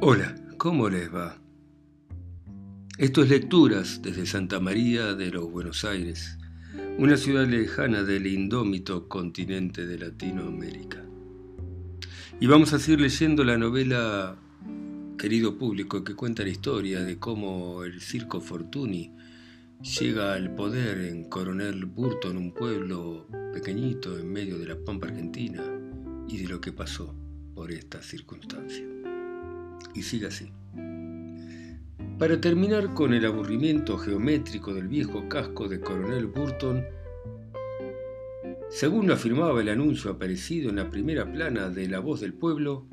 Hola, ¿cómo les va? Esto es Lecturas desde Santa María de los Buenos Aires, una ciudad lejana del indómito continente de Latinoamérica. Y vamos a seguir leyendo la novela Querido Público que cuenta la historia de cómo el Circo Fortuny llega al poder en Coronel Burton, un pueblo pequeñito en medio de la Pampa Argentina, y de lo que pasó por esta circunstancia y sigue así. Para terminar con el aburrimiento geométrico del viejo casco de Coronel Burton, según lo afirmaba el anuncio aparecido en la primera plana de La Voz del Pueblo,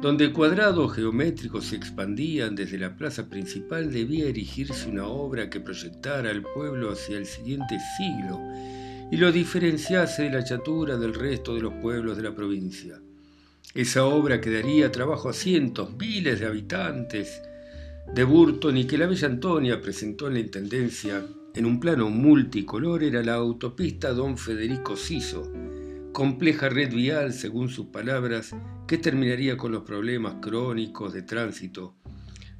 donde cuadrados geométricos se expandían desde la plaza principal, debía erigirse una obra que proyectara al pueblo hacia el siguiente siglo y lo diferenciase de la chatura del resto de los pueblos de la provincia. Esa obra que daría trabajo a cientos, miles de habitantes de Burton y que la Bella Antonia presentó en la Intendencia en un plano multicolor era la autopista Don Federico Siso, compleja red vial, según sus palabras, que terminaría con los problemas crónicos de tránsito,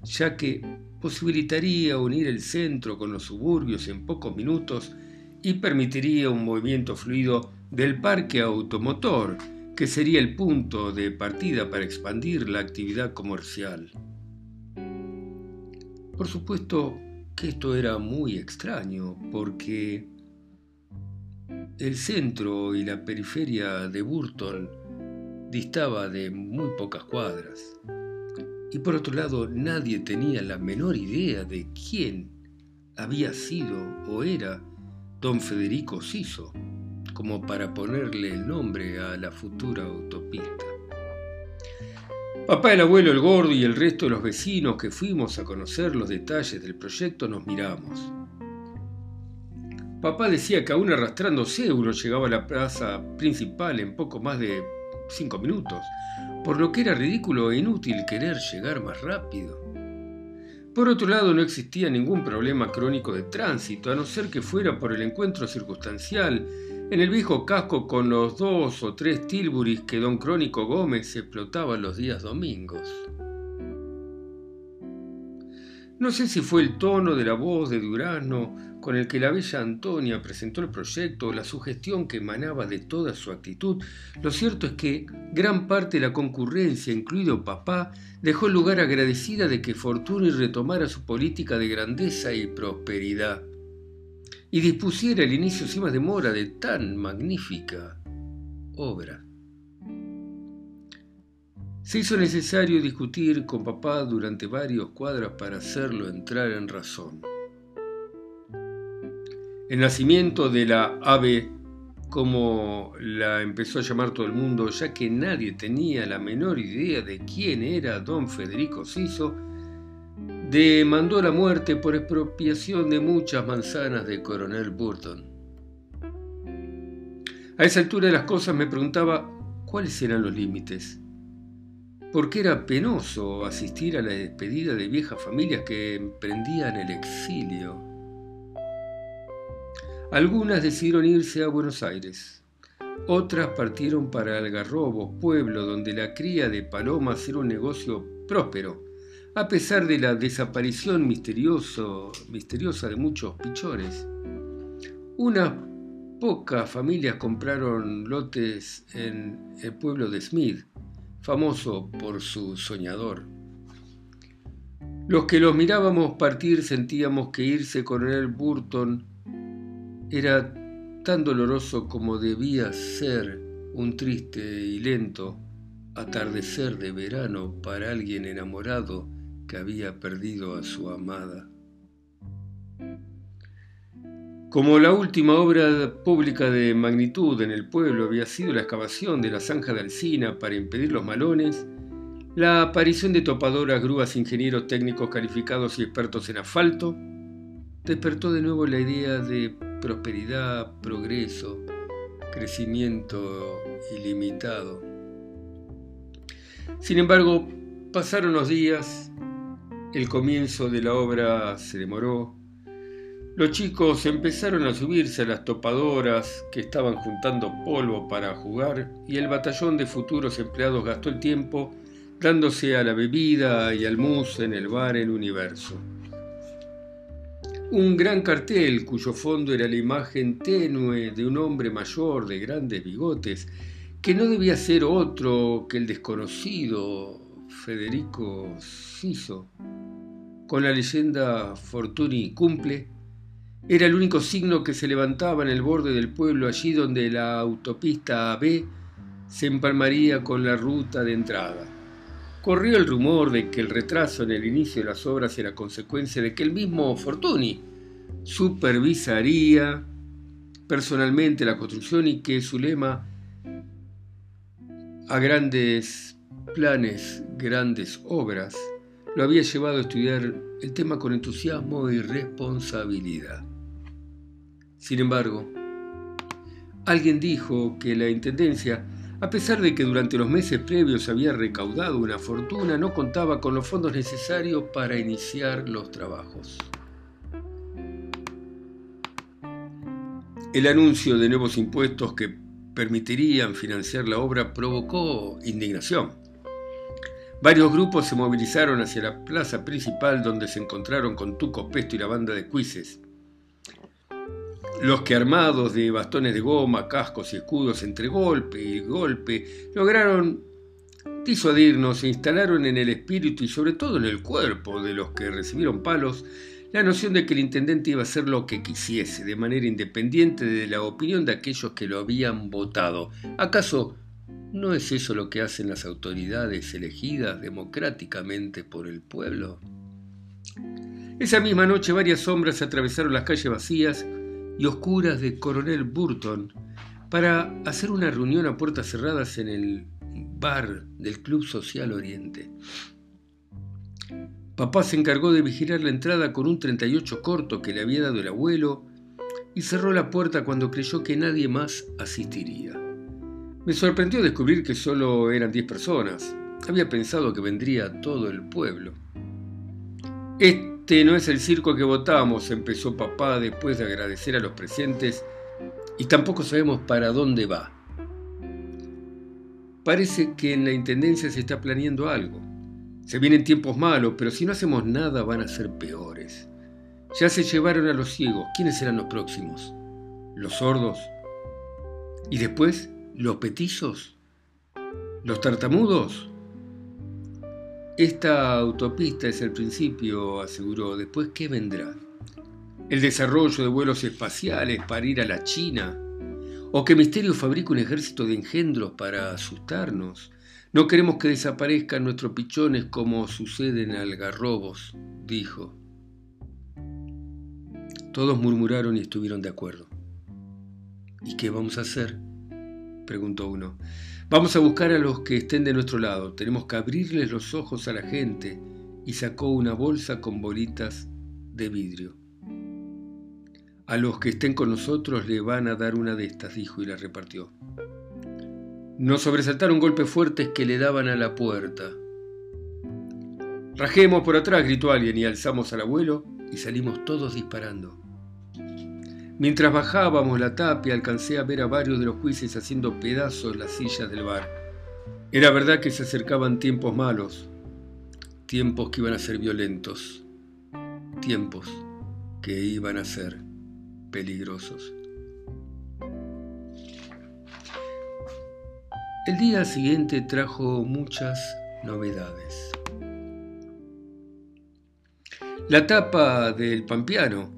ya que posibilitaría unir el centro con los suburbios en pocos minutos y permitiría un movimiento fluido del parque automotor, que sería el punto de partida para expandir la actividad comercial. Por supuesto que esto era muy extraño porque el centro y la periferia de Burton distaba de muy pocas cuadras. Y por otro lado, nadie tenía la menor idea de quién había sido o era don Federico Siso como para ponerle el nombre a la futura autopista. Papá, el abuelo, el gordo y el resto de los vecinos que fuimos a conocer los detalles del proyecto nos miramos. Papá decía que aún arrastrándose uno llegaba a la plaza principal en poco más de cinco minutos, por lo que era ridículo e inútil querer llegar más rápido. Por otro lado, no existía ningún problema crónico de tránsito, a no ser que fuera por el encuentro circunstancial en el viejo casco con los dos o tres tilburis que don Crónico Gómez explotaba los días domingos. No sé si fue el tono de la voz de Durazno con el que la bella Antonia presentó el proyecto o la sugestión que emanaba de toda su actitud. Lo cierto es que gran parte de la concurrencia, incluido papá, dejó lugar agradecida de que Fortuny retomara su política de grandeza y prosperidad y dispusiera el inicio sin más demora de tan magnífica obra. Se hizo necesario discutir con papá durante varios cuadras para hacerlo entrar en razón. El nacimiento de la ave, como la empezó a llamar todo el mundo, ya que nadie tenía la menor idea de quién era don Federico Siso, demandó la muerte por expropiación de muchas manzanas de Coronel Burton. A esa altura de las cosas me preguntaba cuáles eran los límites, porque era penoso asistir a la despedida de viejas familias que emprendían el exilio. Algunas decidieron irse a Buenos Aires, otras partieron para Algarrobo, pueblo donde la cría de palomas era un negocio próspero a pesar de la desaparición misteriosa de muchos pichones. Unas pocas familias compraron lotes en el pueblo de Smith, famoso por su soñador. Los que los mirábamos partir sentíamos que irse con el Burton era tan doloroso como debía ser un triste y lento atardecer de verano para alguien enamorado que había perdido a su amada. Como la última obra pública de magnitud en el pueblo había sido la excavación de la zanja de Alcina para impedir los malones, la aparición de topadoras, grúas, ingenieros técnicos calificados y expertos en asfalto despertó de nuevo la idea de prosperidad, progreso, crecimiento ilimitado. Sin embargo, pasaron los días el comienzo de la obra se demoró. Los chicos empezaron a subirse a las topadoras que estaban juntando polvo para jugar y el batallón de futuros empleados gastó el tiempo dándose a la bebida y al mus en el bar El Universo. Un gran cartel cuyo fondo era la imagen tenue de un hombre mayor de grandes bigotes, que no debía ser otro que el desconocido Federico Siso, con la leyenda Fortuny cumple, era el único signo que se levantaba en el borde del pueblo, allí donde la autopista AB se empalmaría con la ruta de entrada. Corrió el rumor de que el retraso en el inicio de las obras era consecuencia de que el mismo Fortuny supervisaría personalmente la construcción y que su lema a grandes planes, grandes obras, lo había llevado a estudiar el tema con entusiasmo y responsabilidad. Sin embargo, alguien dijo que la Intendencia, a pesar de que durante los meses previos había recaudado una fortuna, no contaba con los fondos necesarios para iniciar los trabajos. El anuncio de nuevos impuestos que permitirían financiar la obra provocó indignación. Varios grupos se movilizaron hacia la plaza principal donde se encontraron con Tuco Pesto y la banda de cuises. Los que armados de bastones de goma, cascos y escudos entre golpe y golpe lograron disuadirnos e instalaron en el espíritu y sobre todo en el cuerpo de los que recibieron palos la noción de que el intendente iba a hacer lo que quisiese, de manera independiente de la opinión de aquellos que lo habían votado. ¿Acaso no es eso lo que hacen las autoridades elegidas democráticamente por el pueblo? Esa misma noche varias sombras atravesaron las calles vacías y oscuras de Coronel Burton para hacer una reunión a puertas cerradas en el bar del Club Social Oriente. Papá se encargó de vigilar la entrada con un 38 corto que le había dado el abuelo y cerró la puerta cuando creyó que nadie más asistiría. Me sorprendió descubrir que solo eran 10 personas. Había pensado que vendría todo el pueblo. Este no es el circo que votamos, empezó papá después de agradecer a los presentes, y tampoco sabemos para dónde va. Parece que en la Intendencia se está planeando algo. Se vienen tiempos malos, pero si no hacemos nada van a ser peores. Ya se llevaron a los ciegos. ¿Quiénes serán los próximos? ¿Los sordos? ¿Y después los petizos? ¿Los tartamudos? Esta autopista es el principio, aseguró. Después, ¿qué vendrá? ¿El desarrollo de vuelos espaciales para ir a la China? ¿O que Misterio fabrica un ejército de engendros para asustarnos? No queremos que desaparezcan nuestros pichones como sucede en algarrobos, dijo. Todos murmuraron y estuvieron de acuerdo. ¿Y qué vamos a hacer? Preguntó uno. Vamos a buscar a los que estén de nuestro lado. Tenemos que abrirles los ojos a la gente. Y sacó una bolsa con bolitas de vidrio. A los que estén con nosotros le van a dar una de estas, dijo y la repartió. Nos sobresaltaron golpes fuertes que le daban a la puerta. Rajemos por atrás, gritó alguien y alzamos al abuelo y salimos todos disparando. Mientras bajábamos la tapia alcancé a ver a varios de los jueces haciendo pedazos las sillas del bar. Era verdad que se acercaban tiempos malos, tiempos que iban a ser violentos, tiempos que iban a ser peligrosos. El día siguiente trajo muchas novedades. La tapa del Pampiano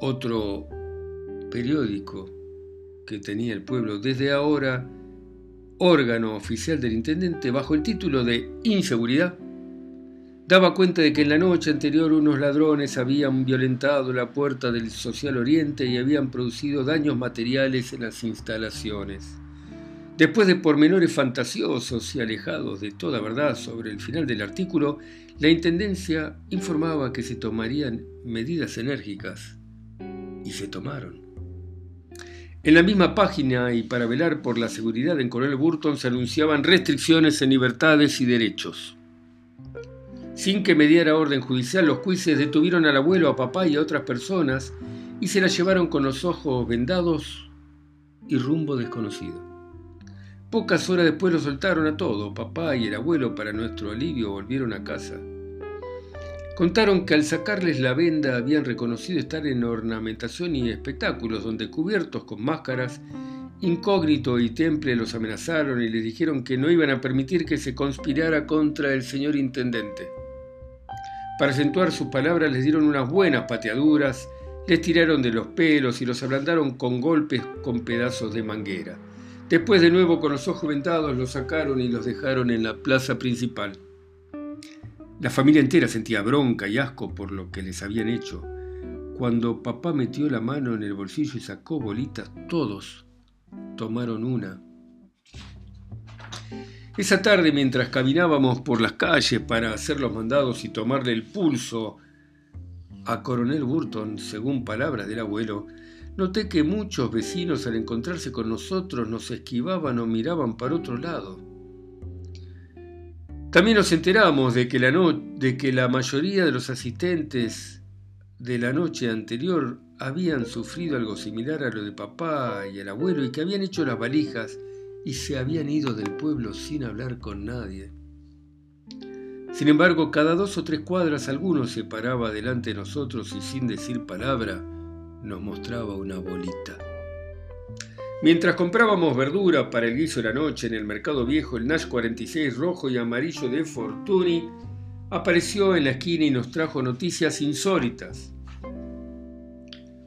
otro periódico que tenía el pueblo desde ahora, órgano oficial del intendente, bajo el título de Inseguridad, daba cuenta de que en la noche anterior unos ladrones habían violentado la puerta del Social Oriente y habían producido daños materiales en las instalaciones. Después de pormenores fantasiosos y alejados de toda verdad sobre el final del artículo, la Intendencia informaba que se tomarían medidas enérgicas y se tomaron. En la misma página y para velar por la seguridad en Coronel Burton se anunciaban restricciones en libertades y derechos. Sin que mediara orden judicial, los jueces detuvieron al abuelo, a papá y a otras personas y se la llevaron con los ojos vendados y rumbo desconocido. Pocas horas después lo soltaron a todo. Papá y el abuelo, para nuestro alivio, volvieron a casa. Contaron que al sacarles la venda habían reconocido estar en ornamentación y espectáculos, donde cubiertos con máscaras, incógnito y temple los amenazaron y les dijeron que no iban a permitir que se conspirara contra el señor intendente. Para acentuar sus palabras les dieron unas buenas pateaduras, les tiraron de los pelos y los ablandaron con golpes con pedazos de manguera. Después de nuevo con los ojos vendados los sacaron y los dejaron en la plaza principal. La familia entera sentía bronca y asco por lo que les habían hecho. Cuando papá metió la mano en el bolsillo y sacó bolitas, todos tomaron una. Esa tarde, mientras caminábamos por las calles para hacer los mandados y tomarle el pulso a Coronel Burton, según palabras del abuelo, Noté que muchos vecinos al encontrarse con nosotros nos esquivaban o miraban para otro lado. También nos enteramos de que la, de que la mayoría de los asistentes de la noche anterior habían sufrido algo similar a lo de papá y el abuelo y que habían hecho las valijas y se habían ido del pueblo sin hablar con nadie. Sin embargo, cada dos o tres cuadras alguno se paraba delante de nosotros y sin decir palabra nos mostraba una bolita. Mientras comprábamos verdura para el guiso de la noche en el mercado viejo, el Nash 46 rojo y amarillo de Fortuny apareció en la esquina y nos trajo noticias insólitas.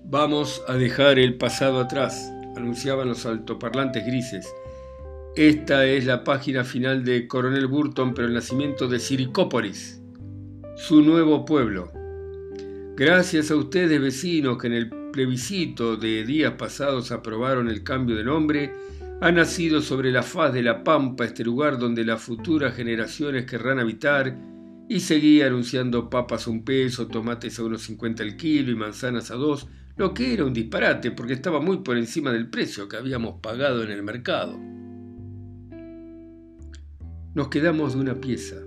Vamos a dejar el pasado atrás, anunciaban los altoparlantes grises. Esta es la página final de Coronel Burton, pero el nacimiento de Siricópolis, su nuevo pueblo. Gracias a ustedes vecinos que en el plebiscito de días pasados aprobaron el cambio de nombre, ha nacido sobre la faz de la pampa este lugar donde las futuras generaciones querrán habitar y seguía anunciando papas a un peso, tomates a unos 50 el kilo y manzanas a dos, lo que era un disparate porque estaba muy por encima del precio que habíamos pagado en el mercado. Nos quedamos de una pieza.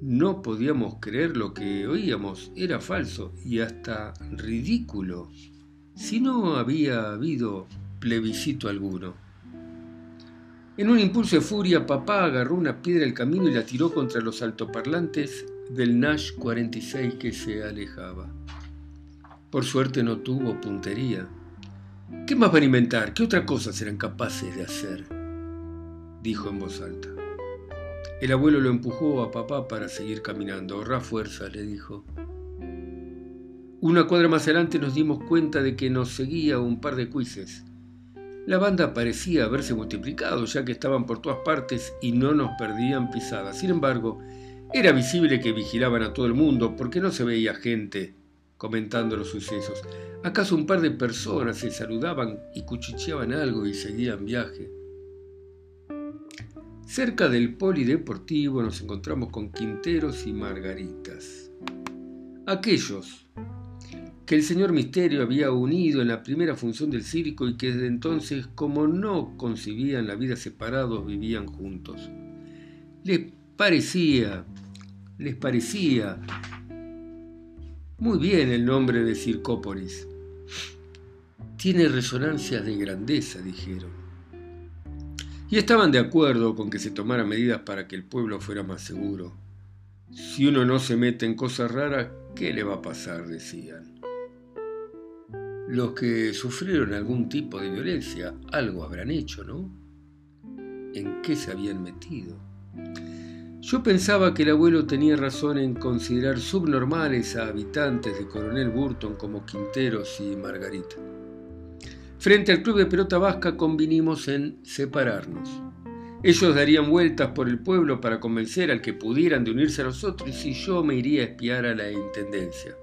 No podíamos creer lo que oíamos, era falso y hasta ridículo, si no había habido plebiscito alguno. En un impulso de furia, papá agarró una piedra del camino y la tiró contra los altoparlantes del Nash 46 que se alejaba. Por suerte no tuvo puntería. ¿Qué más van a inventar? ¿Qué otra cosa serán capaces de hacer? dijo en voz alta. El abuelo lo empujó a papá para seguir caminando. Ahorra fuerza, le dijo. Una cuadra más adelante nos dimos cuenta de que nos seguía un par de cuises. La banda parecía haberse multiplicado, ya que estaban por todas partes y no nos perdían pisadas. Sin embargo, era visible que vigilaban a todo el mundo porque no se veía gente comentando los sucesos. ¿Acaso un par de personas se saludaban y cuchicheaban algo y seguían viaje? Cerca del polideportivo nos encontramos con Quinteros y Margaritas. Aquellos que el señor Misterio había unido en la primera función del circo y que desde entonces, como no concibían la vida separados, vivían juntos. Les parecía, les parecía muy bien el nombre de Circópolis. Tiene resonancias de grandeza, dijeron y estaban de acuerdo con que se tomaran medidas para que el pueblo fuera más seguro. Si uno no se mete en cosas raras, ¿qué le va a pasar? decían. Los que sufrieron algún tipo de violencia algo habrán hecho, ¿no? ¿En qué se habían metido? Yo pensaba que el abuelo tenía razón en considerar subnormales a habitantes de Coronel Burton como Quinteros y Margarita. Frente al club de pelota vasca convinimos en separarnos. Ellos darían vueltas por el pueblo para convencer al que pudieran de unirse a nosotros y yo me iría a espiar a la intendencia.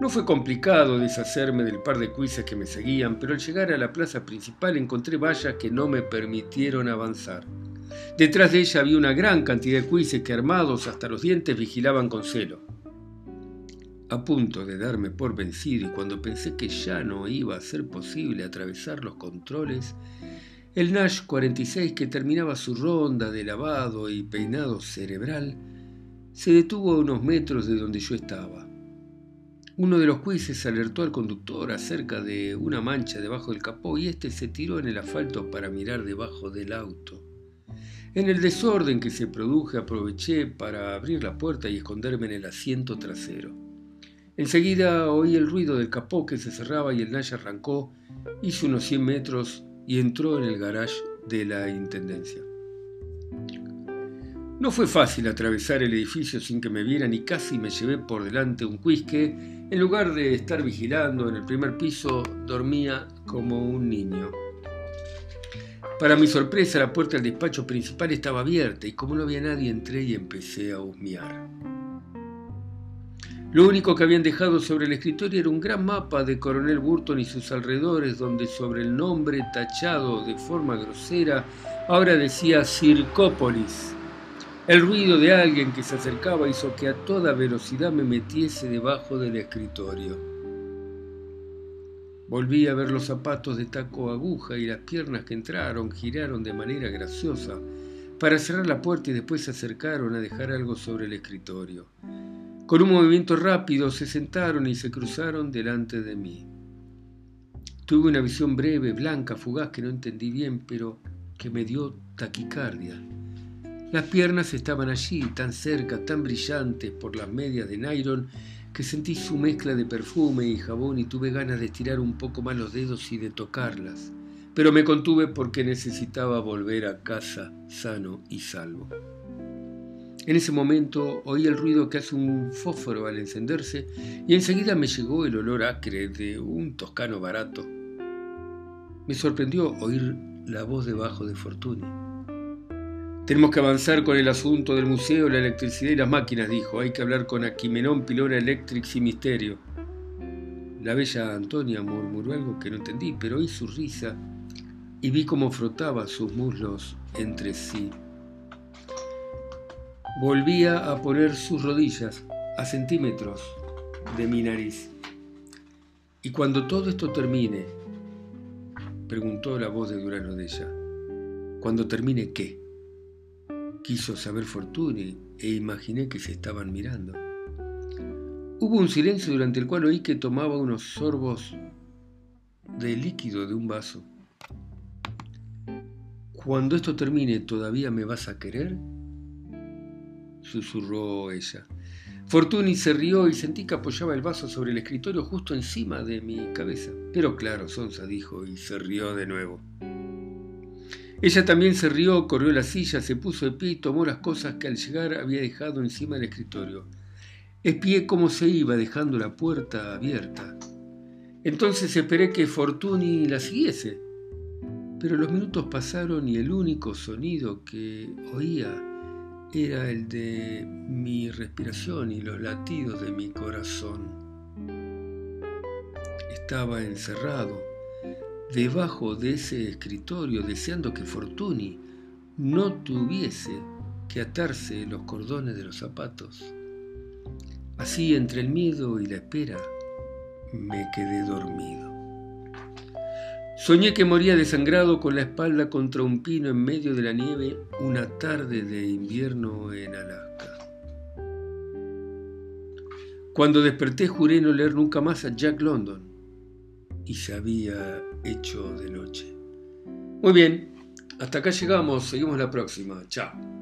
No fue complicado deshacerme del par de cuises que me seguían, pero al llegar a la plaza principal encontré vallas que no me permitieron avanzar. Detrás de ella había una gran cantidad de cuises que armados hasta los dientes vigilaban con celo a punto de darme por vencido y cuando pensé que ya no iba a ser posible atravesar los controles, el Nash 46 que terminaba su ronda de lavado y peinado cerebral se detuvo a unos metros de donde yo estaba. Uno de los jueces alertó al conductor acerca de una mancha debajo del capó y éste se tiró en el asfalto para mirar debajo del auto. En el desorden que se produjo aproveché para abrir la puerta y esconderme en el asiento trasero. Enseguida oí el ruido del capó que se cerraba y el Nash arrancó, hizo unos 100 metros y entró en el garage de la Intendencia. No fue fácil atravesar el edificio sin que me vieran y casi me llevé por delante un quisque. En lugar de estar vigilando en el primer piso, dormía como un niño. Para mi sorpresa, la puerta del despacho principal estaba abierta y como no había nadie entré y empecé a husmear. Lo único que habían dejado sobre el escritorio era un gran mapa de Coronel Burton y sus alrededores, donde sobre el nombre tachado de forma grosera ahora decía Circópolis. El ruido de alguien que se acercaba hizo que a toda velocidad me metiese debajo del escritorio. Volví a ver los zapatos de taco aguja y las piernas que entraron giraron de manera graciosa para cerrar la puerta y después se acercaron a dejar algo sobre el escritorio. Con un movimiento rápido se sentaron y se cruzaron delante de mí. Tuve una visión breve, blanca, fugaz, que no entendí bien, pero que me dio taquicardia. Las piernas estaban allí, tan cerca, tan brillantes por las medias de nylon, que sentí su mezcla de perfume y jabón y tuve ganas de estirar un poco más los dedos y de tocarlas. Pero me contuve porque necesitaba volver a casa sano y salvo. En ese momento oí el ruido que hace un fósforo al encenderse y enseguida me llegó el olor acre de un toscano barato. Me sorprendió oír la voz debajo de Fortuny. Tenemos que avanzar con el asunto del museo, la electricidad y las máquinas, dijo. Hay que hablar con Aquimenón, Pilora Electrics y Misterio. La bella Antonia murmuró algo que no entendí, pero oí su risa y vi cómo frotaba sus muslos entre sí. Volvía a poner sus rodillas a centímetros de mi nariz. Y cuando todo esto termine, preguntó la voz de Durano de ella, ¿cuando termine qué? Quiso saber Fortuny e imaginé que se estaban mirando. Hubo un silencio durante el cual oí que tomaba unos sorbos de líquido de un vaso. Cuando esto termine, ¿todavía me vas a querer? Susurró ella. Fortuny se rió y sentí que apoyaba el vaso sobre el escritorio justo encima de mi cabeza. Pero claro, Sonsa dijo y se rió de nuevo. Ella también se rió, corrió la silla, se puso de pie y tomó las cosas que al llegar había dejado encima del escritorio. Espié cómo se iba dejando la puerta abierta. Entonces esperé que Fortuny la siguiese. Pero los minutos pasaron y el único sonido que oía era el de mi respiración y los latidos de mi corazón. Estaba encerrado debajo de ese escritorio deseando que Fortuny no tuviese que atarse los cordones de los zapatos. Así, entre el miedo y la espera, me quedé dormido. Soñé que moría desangrado con la espalda contra un pino en medio de la nieve una tarde de invierno en Alaska. Cuando desperté juré no leer nunca más a Jack London y se había hecho de noche. Muy bien, hasta acá llegamos, seguimos la próxima. Chao.